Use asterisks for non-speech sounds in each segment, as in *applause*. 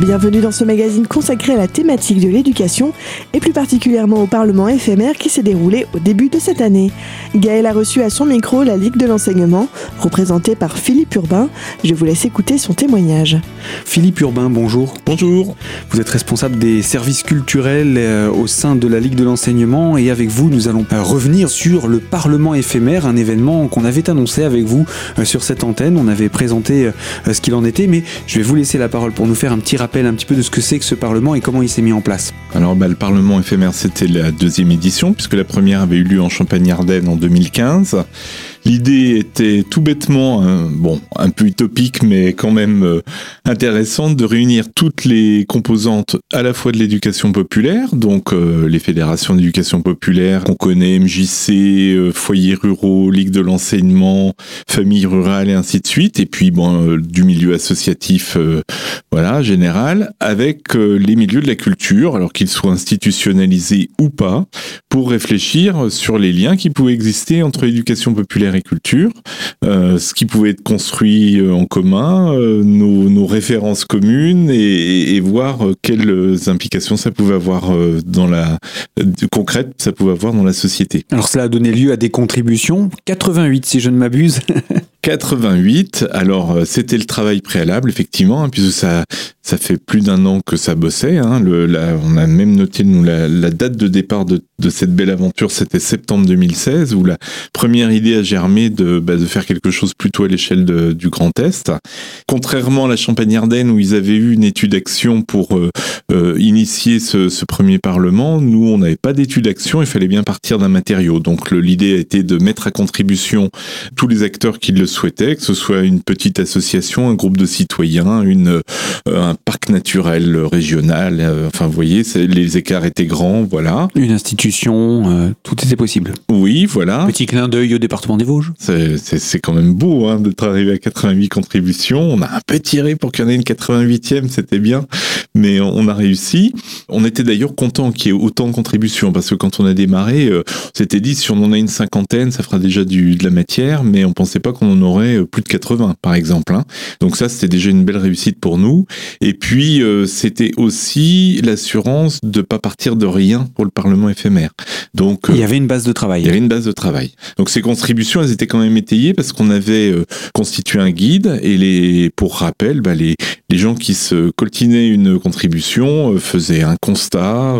Bienvenue dans ce magazine consacré à la thématique de l'éducation et plus particulièrement au Parlement éphémère qui s'est déroulé au début de cette année. Gaël a reçu à son micro la Ligue de l'enseignement, représentée par Philippe Urbain. Je vous laisse écouter son témoignage. Philippe Urbain, bonjour. Bonjour. Vous êtes responsable des services culturels euh, au sein de la Ligue de l'enseignement et avec vous, nous allons euh, revenir sur le Parlement éphémère, un événement qu'on avait annoncé avec vous euh, sur cette antenne. On avait présenté ce qu'il en était, mais je vais vous laisser la parole pour nous faire un petit rappel un petit peu de ce que c'est que ce Parlement et comment il s'est mis en place. Alors, bah, le Parlement éphémère, c'était la deuxième édition, puisque la première avait eu lieu en Champagne-Ardenne en 2015. L'idée était tout bêtement, euh, bon, un peu utopique, mais quand même euh, intéressante, de réunir toutes les composantes à la fois de l'éducation populaire, donc euh, les fédérations d'éducation populaire qu'on connaît, MJC, foyers ruraux, Ligue de l'enseignement, famille rurale et ainsi de suite, et puis bon, du milieu associatif, voilà, général, avec les milieux de la culture, alors qu'ils soient institutionnalisés ou pas, pour réfléchir sur les liens qui pouvaient exister entre l'éducation populaire culture, euh, ce qui pouvait être construit euh, en commun, euh, nos, références communes et, voir quelles implications ça pouvait avoir dans la concrète, ça pouvait avoir dans la société. Alors cela a donné lieu à des contributions, 88 si je ne m'abuse. *laughs* 88. Alors, c'était le travail préalable, effectivement, hein, puisque ça, ça fait plus d'un an que ça bossait. Hein. Le, on a même noté nous la, date de départ de, cette belle aventure, c'était septembre 2016, où la première idée a germé de, bah, de faire quelque chose plutôt à l'échelle du Grand Est. Contrairement à la Champagne-Ardenne, où ils avaient eu une étude d'action pour euh, euh, initier ce, ce, premier parlement, nous, on n'avait pas d'étude d'action, il fallait bien partir d'un matériau. Donc, l'idée a été de mettre à contribution tous les acteurs qui le souhaitaient, que ce soit une petite association, un groupe de citoyens, une, euh, un parc naturel régional. Euh, enfin, vous voyez, les écarts étaient grands, voilà. Une institution, euh, tout était possible. Oui, voilà. Petit clin d'œil au département des Vosges. C'est quand même beau hein, d'être arrivé à 88 contributions. On a un peu tiré pour qu'il y en ait une 88e, c'était bien, mais on a réussi. On était d'ailleurs content qu'il y ait autant de contributions parce que quand on a démarré, euh, on s'était dit si on en a une cinquantaine, ça fera déjà du, de la matière, mais on pensait pas qu'on en aurait plus de 80, par exemple. Hein. Donc ça, c'était déjà une belle réussite pour nous. Et puis, euh, c'était aussi l'assurance de pas partir de rien pour le Parlement éphémère. Donc, il y avait une base de travail. Il y avait une base de travail. Donc, ces contributions, elles étaient quand même étayées parce qu'on avait euh, constitué un guide et les, pour rappel, bah, les, les gens qui se coltinaient une contribution euh, faisaient un constat,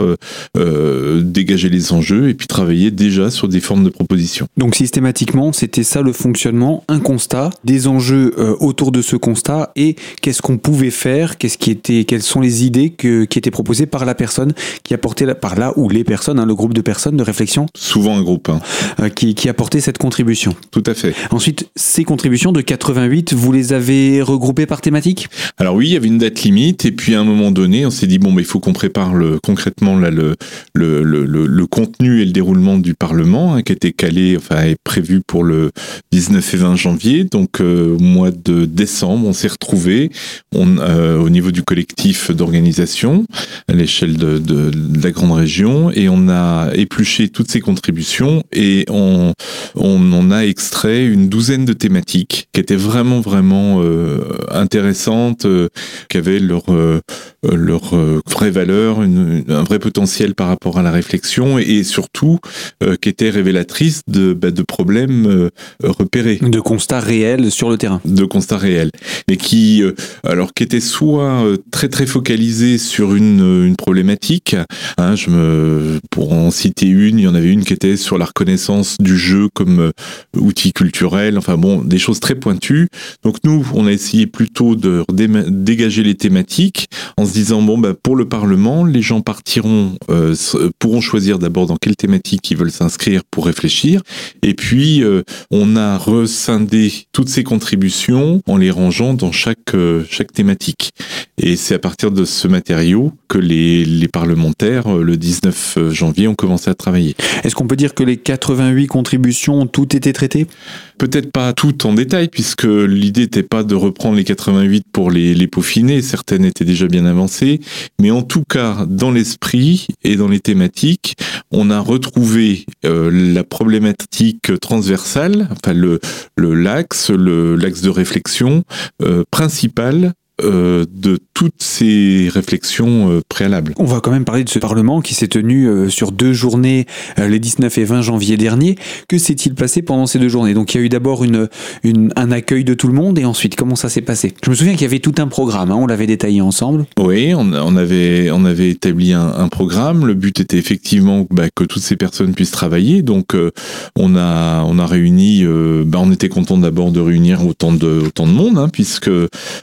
euh, dégageaient les enjeux et puis travaillaient déjà sur des formes de propositions. Donc, systématiquement, c'était ça le fonctionnement, un constat, des enjeux autour de ce constat et qu'est-ce qu'on pouvait faire, qu'est-ce qui était, quelles sont les idées que, qui étaient proposées par la personne qui apportait, la, par là ou les personnes, hein, le groupe de personnes de réflexion Souvent un groupe. Hein. Euh, qui, qui apportait cette contribution. Tout à fait. Ensuite, ces contributions de 88, vous les avez regroupées par thématique? Alors oui, il y avait une date limite et puis à un moment donné, on s'est dit bon, mais il faut qu'on prépare le, concrètement là, le, le, le, le, contenu et le déroulement du Parlement hein, qui était calé, enfin est prévu pour le 19 et 20 janvier. Donc euh, au mois de décembre, on s'est retrouvés on, euh, au niveau du collectif d'organisation à l'échelle de, de, de, la grande région et on a épluché toutes ces contributions et on, on en a extrait une douzaine de thématiques qui étaient vraiment vraiment euh, intéressantes, euh, qui avaient leur euh, leur vraie valeur, une, un vrai potentiel par rapport à la réflexion et, surtout qui étaient révélatrices de, bah, de problèmes repérés, de constats réels sur le terrain, de constats réels, mais qui alors qui étaient soit très très focalisés sur une, une problématique. Hein, je me pour en citer une, il y en avait une qui était sur la reconnaissance du jeu comme euh, outil culturel, enfin bon, des choses très pointues. Donc nous, on a essayé plutôt de dégager les thématiques en se disant, bon, bah, pour le Parlement, les gens partiront, euh, pourront choisir d'abord dans quelle thématique ils veulent s'inscrire pour réfléchir. Et puis, euh, on a rescindé toutes ces contributions en les rangeant dans chaque, chaque thématique. Et c'est à partir de ce matériau que les, les parlementaires, le 19 janvier, ont commencé à travailler. Est-ce qu'on peut dire que les 88 contributions ont toutes été traitées? Peut-être pas toutes en détail, puisque l'idée n'était pas de reprendre les 88 pour les, les peaufiner, certaines étaient déjà bien avancées, mais en tout cas, dans l'esprit et dans les thématiques, on a retrouvé euh, la problématique transversale, enfin le l'axe, le, l'axe de réflexion euh, principal euh, de toutes ces réflexions euh, préalables. On va quand même parler de ce Parlement qui s'est tenu euh, sur deux journées, les 19 et 20 janvier dernier. Que s'est-il passé pendant ces deux journées? Donc il y a eu d'abord une, une, un accueil de tout le monde et ensuite comment ça s'est passé? Je me souviens qu'il y avait tout un programme, hein, on l'avait détaillé ensemble. Oui, on, on, avait, on avait établi un, un, programme. Le but était effectivement bah, que toutes ces personnes puissent travailler. Donc on, a, on a réuni, bah, on était content d'abord de réunir autant de, autant de monde, hein, puisque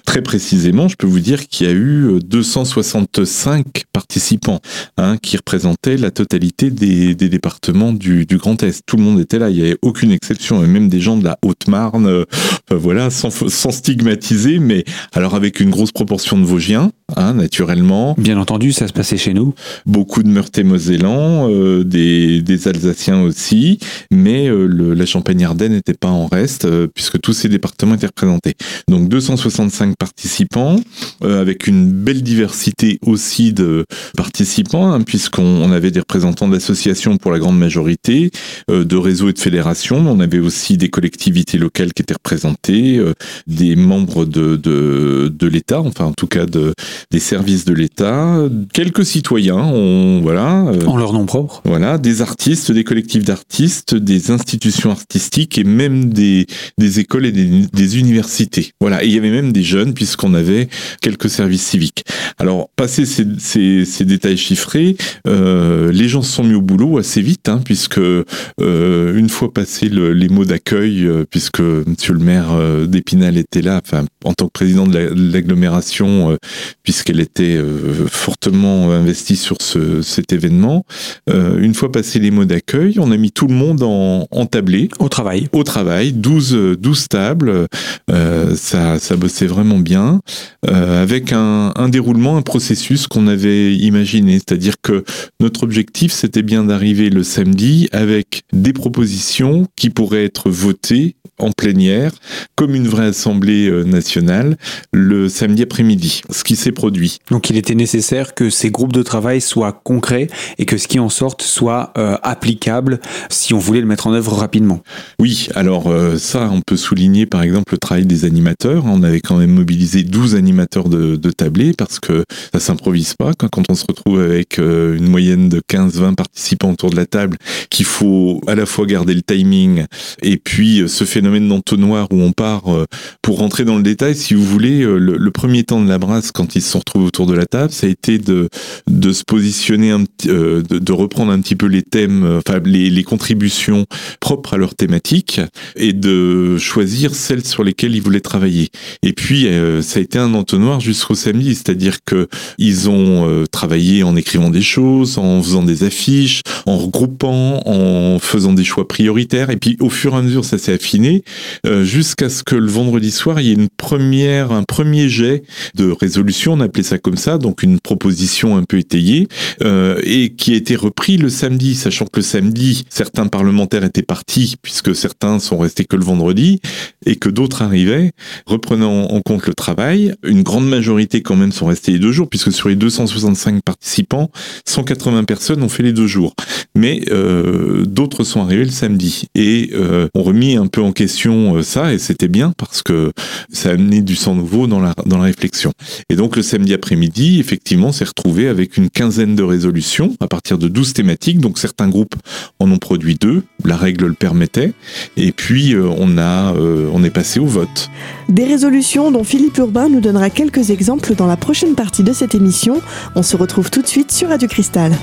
très précisément, je peux vous dire qu'il y a eu 265 participants hein, qui représentaient la totalité des, des départements du, du, Grand Est. Tout le monde était là, il n'y avait aucune exception, et même des gens de la Haute-Marne, euh, voilà, sans, sans, stigmatiser, mais alors avec une grosse proportion de Vosgiens, hein, naturellement. Bien entendu, ça se passait chez nous. Beaucoup de Meurthe-et-Mosellans, euh, des, des, Alsaciens aussi, mais euh, le, la Champagne-Ardenne n'était pas en reste, euh, puisque tous ces départements étaient représentés. Donc 265 participants, euh, avec une belle diversité aussi de participants, hein, puisqu'on avait des représentants d'associations pour la grande majorité, euh, de réseaux et de fédérations. On avait aussi des collectivités locales qui étaient représentées, euh, des membres de, de, de l'État, enfin en tout cas de, des services de l'État, quelques citoyens, on, voilà. Euh, en leur nom propre. Voilà, des artistes, des collectifs d'artistes, des institutions artistiques et même des, des écoles et des, des universités. Voilà, et il y avait même des jeunes puisqu'on avait quelques services civiques. Alors, passé ces, ces, ces détails chiffrés, euh, les gens se sont mis au boulot assez vite, hein, puisque euh, une fois passé le, les mots d'accueil, euh, puisque Monsieur le maire d'Épinal était là, enfin en tant que président de l'agglomération, puisqu'elle était fortement investie sur ce, cet événement, une fois passé les mots d'accueil, on a mis tout le monde en, en tablé. Au travail. Au travail, 12, 12 tables. ça, ça bossait vraiment bien, euh, avec un, un, déroulement, un processus qu'on avait imaginé. C'est-à-dire que notre objectif, c'était bien d'arriver le samedi avec des propositions qui pourraient être votées en plénière, comme une vraie assemblée euh, nationale, le samedi après-midi, ce qui s'est produit. Donc il était nécessaire que ces groupes de travail soient concrets et que ce qui en sorte soit euh, applicable si on voulait le mettre en œuvre rapidement. Oui, alors euh, ça, on peut souligner par exemple le travail des animateurs. On avait quand même mobilisé 12 animateurs de, de tablés parce que ça s'improvise pas quand on se retrouve avec euh, une moyenne de 15-20 participants autour de la table, qu'il faut à la fois garder le timing et puis ce phénomène d'entonnoir où on part euh, pour rentrer dans le détail, si vous voulez, euh, le, premier temps de la brasse quand ils se sont retrouvés autour de la table, ça a été de, de se positionner, euh, de, reprendre un petit peu les thèmes, enfin les, contributions propres à leur thématique et de choisir celles sur lesquelles ils voulaient travailler. Et puis ça a été un entonnoir jusqu'au samedi, c'est-à-dire que ils ont travaillé en écrivant des choses, en faisant des affiches, en regroupant, en faisant des choix prioritaires, et puis au fur et à mesure ça s'est affiné euh, jusqu'à ce que le vendredi soir il y ait une première, un premier jet de résolution, on appelait ça comme ça, donc une proposition un peu étayée, euh, et qui a été repris le samedi, sachant que le samedi certains parlementaires étaient partis puisque certains sont restés que le vendredi et que d'autres arrivaient, reprenant en compte le travail. Une grande majorité quand même sont restés les deux jours puisque sur les 265 participants, 180 personnes ont fait les deux jours. Mais euh, d'autres sont arrivés le samedi et ont remis un peu en question euh, ça et c'était bien parce que ça a amené du sang nouveau dans la, dans la réflexion. Et donc le samedi après-midi, effectivement, s'est retrouvé avec une quinzaine de résolutions à partir de 12 thématiques. Donc certains groupes en ont produit deux, la règle le permettait. Et puis euh, on, a, euh, on est passé au vote. Des résolutions dont Philippe Urbain nous donnera quelques exemples dans la prochaine partie de cette émission. On se retrouve tout de suite sur Radio Cristal.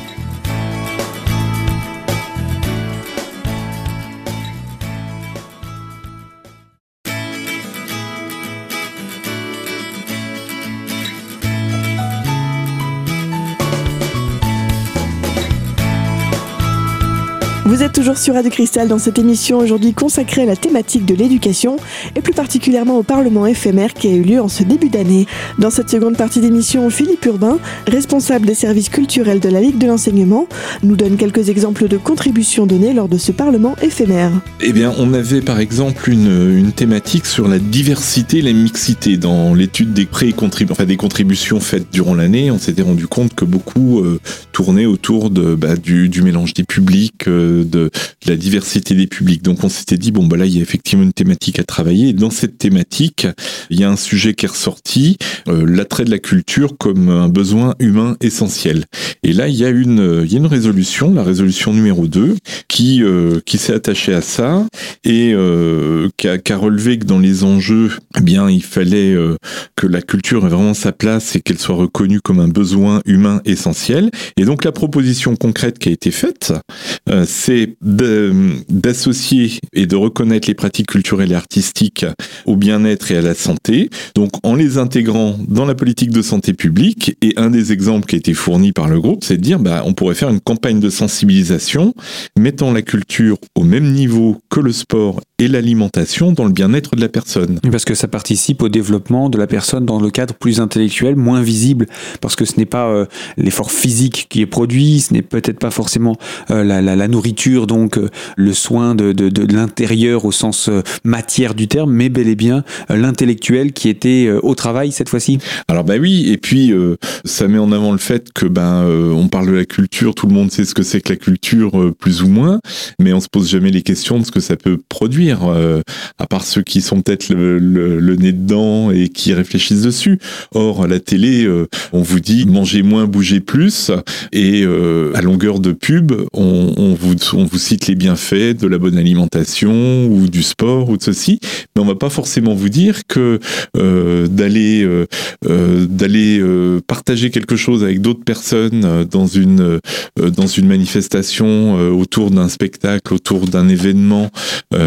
Toujours sur Radio Cristal dans cette émission aujourd'hui consacrée à la thématique de l'éducation et plus particulièrement au Parlement éphémère qui a eu lieu en ce début d'année. Dans cette seconde partie d'émission, Philippe Urbain, responsable des services culturels de la Ligue de l'enseignement, nous donne quelques exemples de contributions données lors de ce Parlement éphémère. Eh bien, on avait par exemple une, une thématique sur la diversité la mixité dans l'étude des enfin des contributions faites durant l'année. On s'était rendu compte que beaucoup euh, tournaient autour de, bah, du, du mélange des publics, euh, de, la diversité des publics. Donc on s'était dit, bon, bah là, il y a effectivement une thématique à travailler. Dans cette thématique, il y a un sujet qui est ressorti, euh, l'attrait de la culture comme un besoin humain essentiel. Et là, il y a une, il y a une résolution, la résolution numéro 2, qui, euh, qui s'est attachée à ça et euh, qui, a, qui, a, relevé que dans les enjeux, eh bien, il fallait que la culture ait vraiment sa place et qu'elle soit reconnue comme un besoin humain essentiel. Et donc la proposition concrète qui a été faite, c'est d'associer et de reconnaître les pratiques culturelles et artistiques au bien-être et à la santé, donc en les intégrant dans la politique de santé publique. Et un des exemples qui a été fourni par le groupe, c'est de dire, bah, on pourrait faire une campagne de sensibilisation mettant la culture au même niveau que le sport et l'alimentation dans le bien-être de la personne. Parce que ça participe au développement de la personne dans le cadre plus intellectuel, moins visible, parce que ce n'est pas euh, l'effort physique qui est produit, ce n'est peut-être pas forcément euh, la, nourriture, donc euh, le soin de, de, de l'intérieur au sens euh, matière du terme, mais bel et bien euh, l'intellectuel qui était au travail cette fois-ci. Alors bah oui, et puis ça met en avant le fait que ben on parle de la culture, tout le monde sait ce que c'est que la culture plus ou moins, mais on se pose jamais les questions de ce que ça peut produire, à part ceux qui sont peut-être le, nez dedans et qui réfléchissent dessus. Or la télé, on vous dit mangez moins, bougez plus, et à longueur de pub, on, vous, on vous cite les bienfaits de la bonne alimentation ou du sport ou de ceci, mais on va pas forcément vous dire que euh, d'aller euh, euh, d'aller partager quelque chose avec d'autres personnes dans une dans une manifestation autour d'un spectacle, autour d'un événement,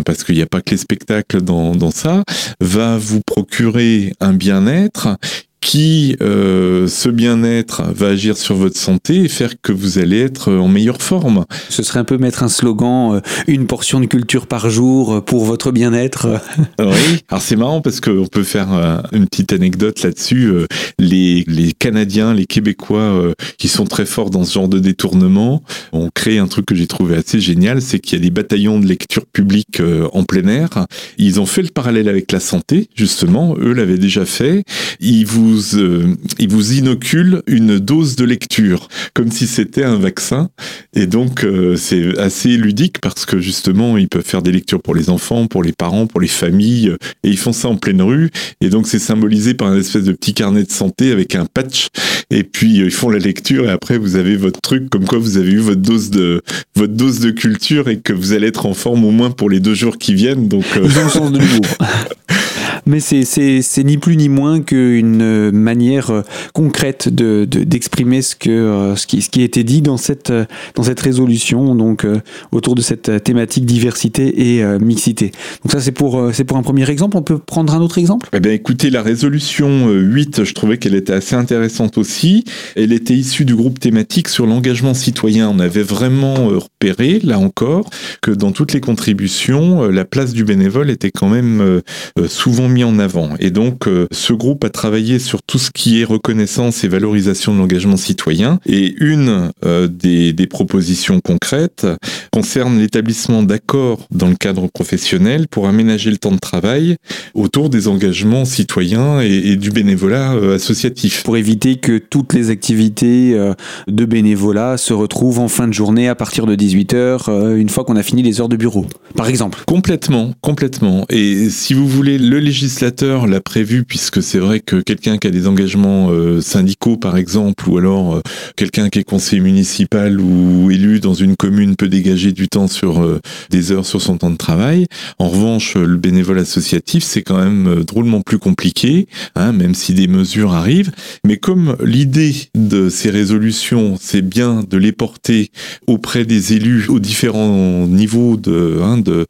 parce qu'il n'y a pas que les spectacles dans, dans ça, va vous procurer un bien-être qui, euh, ce bien-être, va agir sur votre santé et faire que vous allez être en meilleure forme. Ce serait un peu mettre un slogan, euh, une portion de culture par jour pour votre bien-être. *laughs* oui, alors c'est marrant parce qu'on peut faire euh, une petite anecdote là-dessus. Euh, les, les Canadiens, les Québécois euh, qui sont très forts dans ce genre de détournement ont créé un truc que j'ai trouvé assez génial, c'est qu'il y a des bataillons de lecture publique euh, en plein air. Ils ont fait le parallèle avec la santé, justement. Eux l'avaient déjà fait. Ils vous vous, euh, il vous inocule une dose de lecture, comme si c'était un vaccin. Et donc, euh, c'est assez ludique parce que justement, ils peuvent faire des lectures pour les enfants, pour les parents, pour les familles, et ils font ça en pleine rue. Et donc, c'est symbolisé par un espèce de petit carnet de santé avec un patch. Et puis, ils font la lecture et après, vous avez votre truc comme quoi vous avez eu votre dose de, votre dose de culture et que vous allez être en forme au moins pour les deux jours qui viennent. Donc, euh... ils ont le sens de l'humour. *laughs* mais c'est ni plus ni moins qu'une manière euh, concrète d'exprimer de, de, ce, que, euh, ce, qui, ce qui été dit dans cette, dans cette résolution, donc euh, autour de cette thématique diversité et mixité. Donc ça, c'est pour, pour un premier exemple. On peut prendre un autre exemple? Eh bien, écoutez, la résolution 8, je trouvais qu'elle était assez intéressante aussi. Elle était issue du groupe thématique sur l'engagement citoyen. On avait vraiment repéré, là encore, que dans toutes les contributions, la place du bénévole était quand même souvent mis en avant. Et donc, euh, ce groupe a travaillé sur tout ce qui est reconnaissance et valorisation de l'engagement citoyen. Et une euh, des, des, propositions concrètes concerne l'établissement d'accords dans le cadre professionnel pour aménager le temps de travail autour des engagements citoyens et, et du bénévolat euh, associatif. Pour éviter que toutes les activités euh, de bénévolat se retrouvent en fin de journée à partir de 18h, euh, une fois qu'on a fini les heures de bureau, par exemple. Complètement, complètement. Et si vous voulez, le législateur l'a prévu puisque c'est vrai que quelqu'un qui a des engagements euh, syndicaux par exemple ou alors euh, quelqu'un qui est conseiller municipal ou élu dans une commune peut dégager du temps sur euh, des heures sur son temps de travail. En revanche, le bénévole associatif c'est quand même drôlement plus compliqué, hein, même si des mesures arrivent. Mais comme l'idée de ces résolutions c'est bien de les porter auprès des élus aux différents niveaux de, hein, de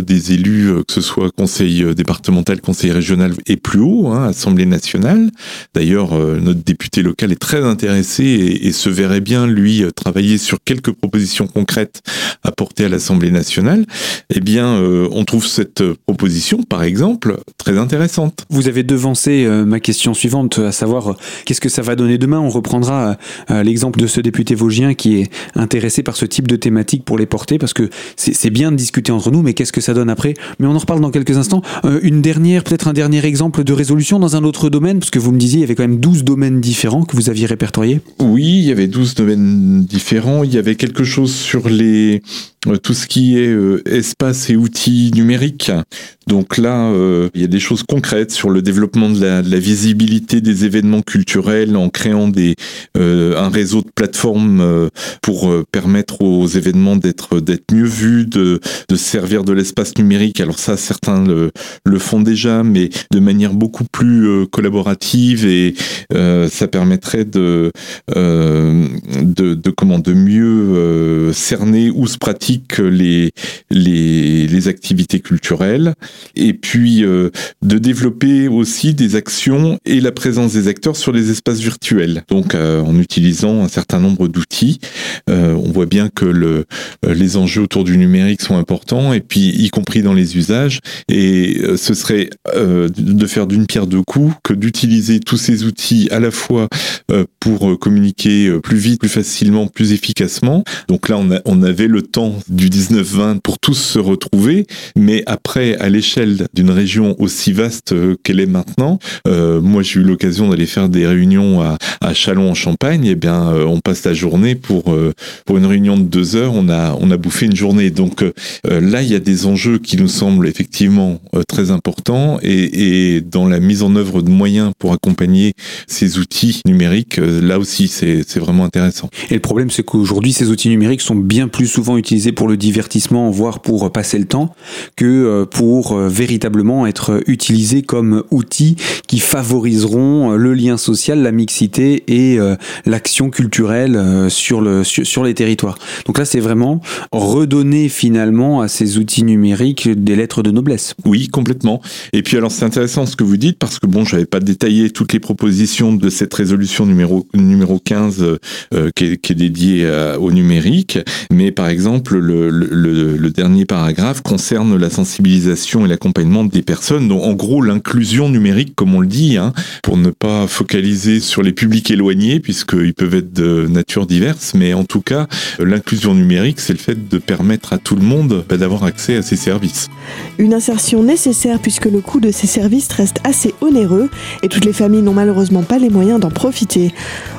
des élus, que ce soit conseil départemental, conseil régional et plus haut, hein, Assemblée nationale. D'ailleurs, euh, notre député local est très intéressé et, se verrait bien, lui, travailler sur quelques propositions concrètes à porter à l'Assemblée nationale. Eh bien, euh, on trouve cette proposition, par exemple, très intéressante. Vous avez devancé euh, ma question suivante, à savoir qu'est-ce que ça va donner demain? On reprendra euh, l'exemple de ce député vosgien qui est intéressé par ce type de thématique pour les porter, parce que c'est bien de discuter entre nous, mais qu'est-ce que ça donne après? Mais on en reparle dans quelques instants. une dernière, peut-être un dernier exemple de résolution dans un autre domaine, parce que vous me disiez, il y avait quand même 12 domaines différents que vous aviez répertoriés Oui, il y avait 12 domaines différents. Il y avait quelque chose sur les tout ce qui est espace et outils numériques. Donc là, il y a des choses concrètes sur le développement de la, visibilité des événements culturels en créant des, un réseau de plateformes pour permettre aux événements d'être mieux vus, de, de servir de l'espace numérique. Alors ça, certains le, font déjà, mais de manière beaucoup plus collaborative et ça permettrait de, de, de, comment de mieux cerner où se les, activités culturelles et puis de développer aussi des actions et la présence des acteurs sur les espaces virtuels. Donc en utilisant un certain nombre d'outils, on voit bien que le, les enjeux autour du numérique sont importants et puis y compris dans les usages et ce serait de faire d'une pierre deux coups que d'utiliser tous ces outils à la fois pour communiquer plus vite, plus facilement, plus efficacement. Donc là, on avait le temps du 19-20 pour tous se retrouver, mais après, à l'échelle d'une région aussi vaste qu'elle est maintenant, euh, moi j'ai eu l'occasion d'aller faire des réunions à, à Chalon en Champagne, et eh bien euh, on passe la journée pour euh, pour une réunion de deux heures, on a on a bouffé une journée. Donc là, il y a des enjeux qui nous semblent effectivement très importants et, et dans la mise en œuvre de moyens pour accompagner ces outils numériques, là aussi c'est vraiment intéressant. Et le problème, c'est qu'aujourd'hui, ces outils numériques sont bien plus souvent utilisés pour le divertissement, voire pour passer le temps, que euh, pour euh, véritablement être utilisés comme outils qui favoriseront euh, le lien social, la mixité et l'action culturelle sur, le, sur, les territoires. Donc là, c'est vraiment redonner finalement à ces outils numériques des lettres de noblesse. Oui, complètement. Et puis alors, c'est intéressant ce que vous dites parce que bon, j'avais pas détaillé toutes les propositions de cette résolution numéro, numéro 15 qui, est, qui est dédiée au numérique, mais par exemple, le, dernier paragraphe concerne la sensibilisation et l'accompagnement des personnes, donc en gros l'inclusion numérique, comme on le dit, hein, pour ne pas focaliser sur les publics éloignés, puisqu'ils peuvent être de nature diverse, mais en tout cas, l'inclusion numérique, c'est le fait de permettre à tout le monde bah, d'avoir accès à ces services. Une insertion nécessaire puisque le coût de ces services reste assez onéreux et toutes les familles n'ont malheureusement pas les moyens d'en profiter.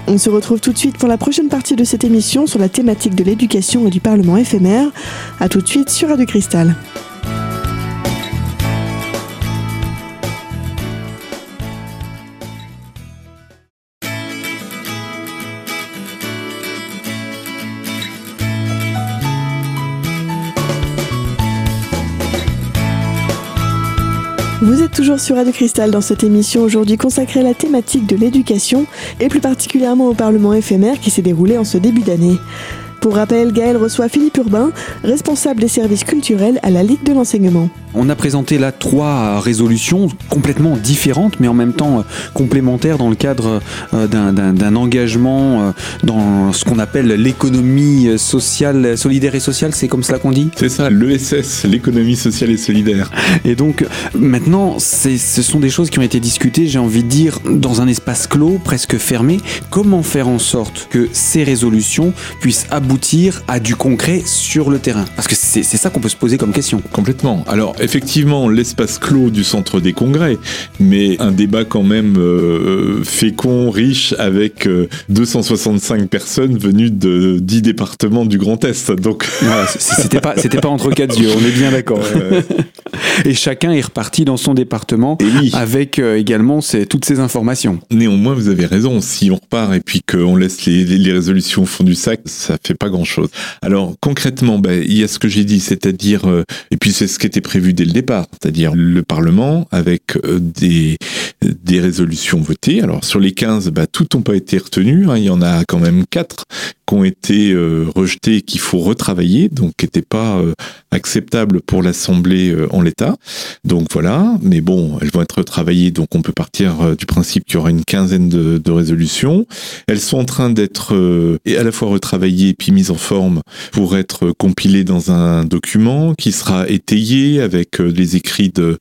On se retrouve tout de suite pour la prochaine partie de cette émission sur la thématique de l'éducation et du Parlement éphémère. A tout de suite sur Radio Cristal. Vous êtes toujours sur Radio Cristal dans cette émission aujourd'hui consacrée à la thématique de l'éducation et plus particulièrement au Parlement éphémère qui s'est déroulé en ce début d'année. Pour rappel, Gaël reçoit Philippe Urbain, responsable des services culturels à la Ligue de l'enseignement. On a présenté là trois résolutions complètement différentes, mais en même temps euh, complémentaires dans le cadre euh, d'un engagement euh, dans ce qu'on appelle l'économie sociale, solidaire et sociale. C'est comme cela qu'on dit? C'est ça, l'ESS, l'économie sociale et solidaire. Et donc maintenant, ce sont des choses qui ont été discutées, j'ai envie de dire, dans un espace clos, presque fermé. Comment faire en sorte que ces résolutions puissent aboutir aboutir à du concret sur le terrain? Parce que c'est ça qu'on peut se poser comme question. Complètement. Alors effectivement, l'espace clos du centre des congrès, mais un débat quand même euh, fécond, riche, avec 265 euh, personnes venues de 10 départements du Grand Est. Donc *laughs* voilà, c'était pas c'était pas entre quatre yeux, on est bien d'accord. *laughs* Et chacun est reparti dans son département avec euh, également toutes ces informations. Néanmoins, vous avez raison. Si on repart et puis qu'on laisse les, les résolutions au fond du sac, ça fait pas grand-chose. Alors concrètement, ben, il y a ce que j'ai dit, c'est-à-dire, et puis c'est ce qui était prévu dès le départ, c'est-à-dire le Parlement avec euh, des, des résolutions votées. Alors sur les 15, ben, toutes n'ont pas été retenues, hein. il y en a quand même quatre qui ont été euh, rejetées qu'il faut retravailler, donc qui n'étaient pas acceptables pour l'Assemblée en l'état. Donc voilà, mais bon, elles vont être retravaillées, donc on peut partir du principe qu'il y aura une quinzaine de, résolutions. Elles sont en train d'être à la fois retravaillées puis mise en forme pour être compilée dans un document qui sera étayé avec avec les écrits de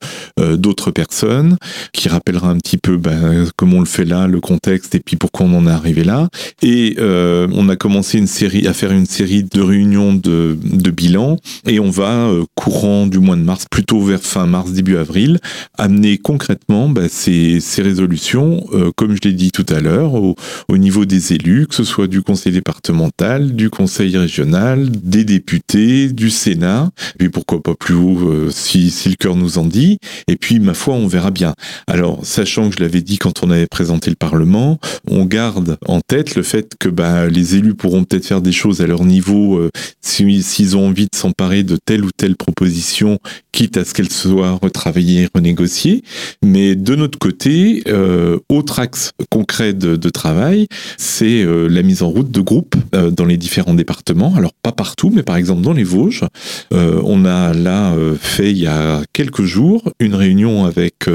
d'autres personnes, qui rappellera un petit peu ben, comment on le fait là, le contexte et puis pourquoi on en est arrivé là. Et on a commencé une série à faire une série de réunions de, de bilan et on va courant du mois de mars, plutôt vers fin mars début avril, amener concrètement ben, ces, ces résolutions, comme je l'ai dit tout à l'heure, au, au niveau des élus, que ce soit du conseil départemental, du conseil régional, des députés, du Sénat, et pourquoi pas plus haut euh, si, le cœur nous en dit. Et puis, ma foi, on verra bien. Alors, sachant que je l'avais dit quand on avait présenté le Parlement, on garde en tête le fait que bah, les élus pourront peut-être faire des choses à leur niveau euh, s'ils ont envie de s'emparer de telle ou telle proposition, quitte à ce qu'elle soit retravaillée, renégociée. Mais de notre côté, euh, autre axe concret de, travail, c'est euh, la mise en route de groupes dans les différents départements. Alors pas partout, mais par exemple dans les Vosges, on a là fait y a quelques jours une réunion avec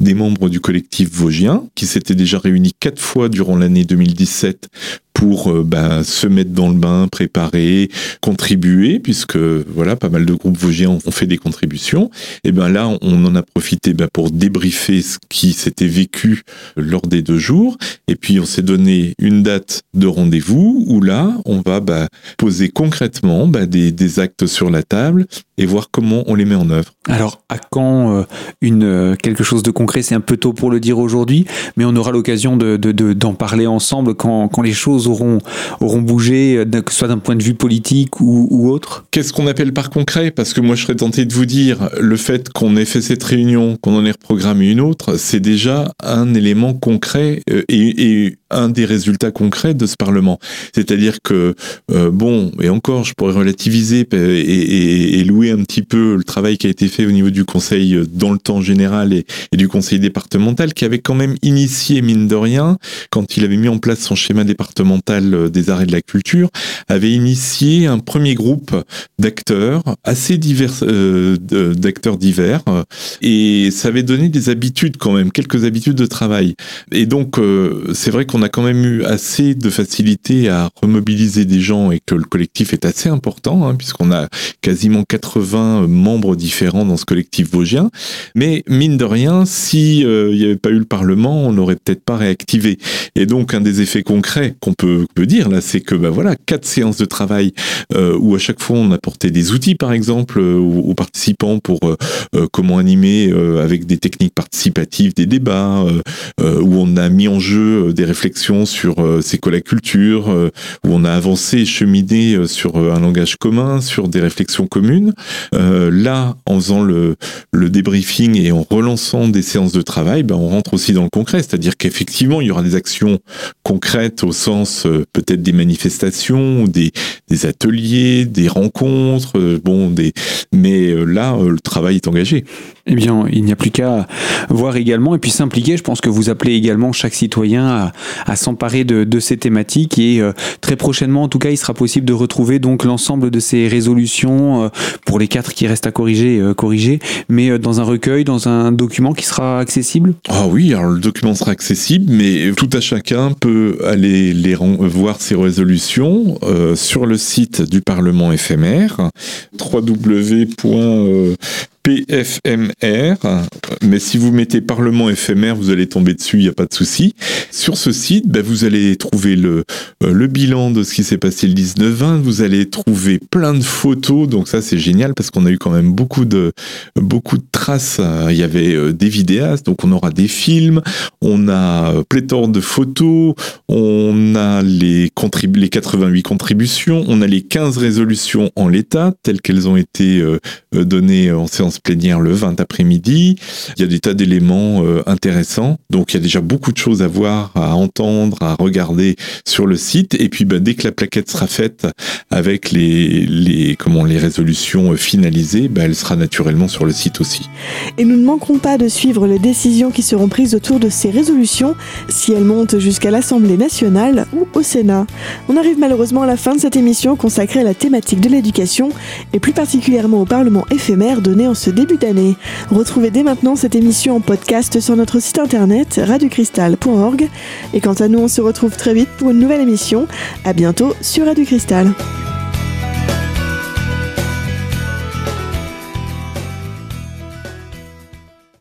des membres du collectif vosgien qui s'étaient déjà réunis quatre fois durant l'année 2017 pour euh, ben, se mettre dans le bain, préparer, contribuer, puisque voilà, pas mal de groupes vosgiens ont fait des contributions. Et ben là, on en a profité ben, pour débriefer ce qui s'était vécu lors des deux jours. Et puis on s'est donné une date de rendez-vous où là, on va ben, poser concrètement des, actes sur la table et voir comment on les met en œuvre. Alors, à quand euh, une, euh, quelque chose de concret? C'est un peu tôt pour le dire aujourd'hui, mais on aura l'occasion d'en de, de, parler ensemble quand, quand, les choses auront, bougé, euh, que ce soit d'un point de vue politique ou, autre. Qu'est-ce qu'on appelle par concret? Parce que moi, je serais tenté de vous dire, le fait qu'on ait fait cette réunion, qu'on en ait reprogrammé une autre, c'est déjà un élément concret et, et, un des résultats concrets de ce Parlement. C'est-à-dire que, bon, et encore, je pourrais relativiser et, et, et louer un petit peu le travail qui a été fait au niveau du conseil euh, dans le temps général et, du conseil départemental qui avait quand même initié, mine de rien, quand il avait mis en place son schéma départemental euh, des arts et de la culture, avait initié un premier groupe d'acteurs assez divers, euh, d'acteurs divers, et ça avait donné des habitudes quand même, quelques habitudes de travail. Et donc, c'est vrai qu'on a quand même eu assez de facilité à remobiliser des gens et que le collectif est assez important, hein, puisqu'on a quasiment 80 20 membres différents dans ce collectif vosgien. Mais mine de rien, si euh, n'y avait pas eu le Parlement, on n'aurait peut-être pas réactivé. Et donc un des effets concrets qu'on peut, peut, dire là, c'est que bah voilà, quatre séances de travail euh, où à chaque fois on apportait des outils, par exemple, euh, aux, participants pour comment animer avec des techniques participatives des débats, où on a mis en jeu des réflexions sur c'est quoi la culture, où on a avancé et cheminé sur un langage commun, sur des réflexions communes. Euh, là, en faisant le, le débriefing et en relançant des séances de travail, ben, on rentre aussi dans le concret, c'est-à-dire qu'effectivement, il y aura des actions concrètes au sens euh, peut-être des manifestations, des, des ateliers, des rencontres, euh, bon, des, mais là, le travail est engagé. Eh bien, il n'y a plus qu'à voir également et puis s'impliquer. Je pense que vous appelez également chaque citoyen à, s'emparer de, ces thématiques et très prochainement, en tout cas, il sera possible de retrouver donc l'ensemble de ces résolutions pour les quatre qui restent à corriger, euh, corriger, mais euh, dans un recueil, dans un document qui sera accessible Ah oui, alors le document sera accessible, mais tout à chacun peut aller les voir ses résolutions euh, sur le site du Parlement éphémère, www PFMR, mais si vous mettez Parlement éphémère, vous allez tomber dessus, il n'y a pas de souci. Sur ce site, ben, vous allez trouver le, euh, le bilan de ce qui s'est passé le 19-20, vous allez trouver plein de photos, donc ça c'est génial parce qu'on a eu quand même beaucoup de, beaucoup de traces. Il y avait euh, des vidéastes, donc on aura des films, on a euh, pléthore de photos, on a les, les 88 contributions, on a les 15 résolutions en l'état, telles qu'elles ont été données en séance plénière le 20 après-midi. Il y a des tas d'éléments euh, intéressants. Donc il y a déjà beaucoup de choses à voir, à entendre, à regarder sur le site. Et puis bah, dès que la plaquette sera faite avec les, comment, les résolutions euh, finalisées, bah, elle sera naturellement sur le site aussi. Et nous ne manquerons pas de suivre les décisions qui seront prises autour de ces résolutions si elles montent jusqu'à l'Assemblée nationale ou au Sénat. On arrive malheureusement à la fin de cette émission consacrée à la thématique de l'éducation et plus particulièrement au Parlement éphémère donné en ce début d'année. Retrouvez dès maintenant cette émission en podcast sur notre site internet radiocristal.org. Et quant à nous, on se retrouve très vite pour une nouvelle émission. À bientôt sur Radio Cristal.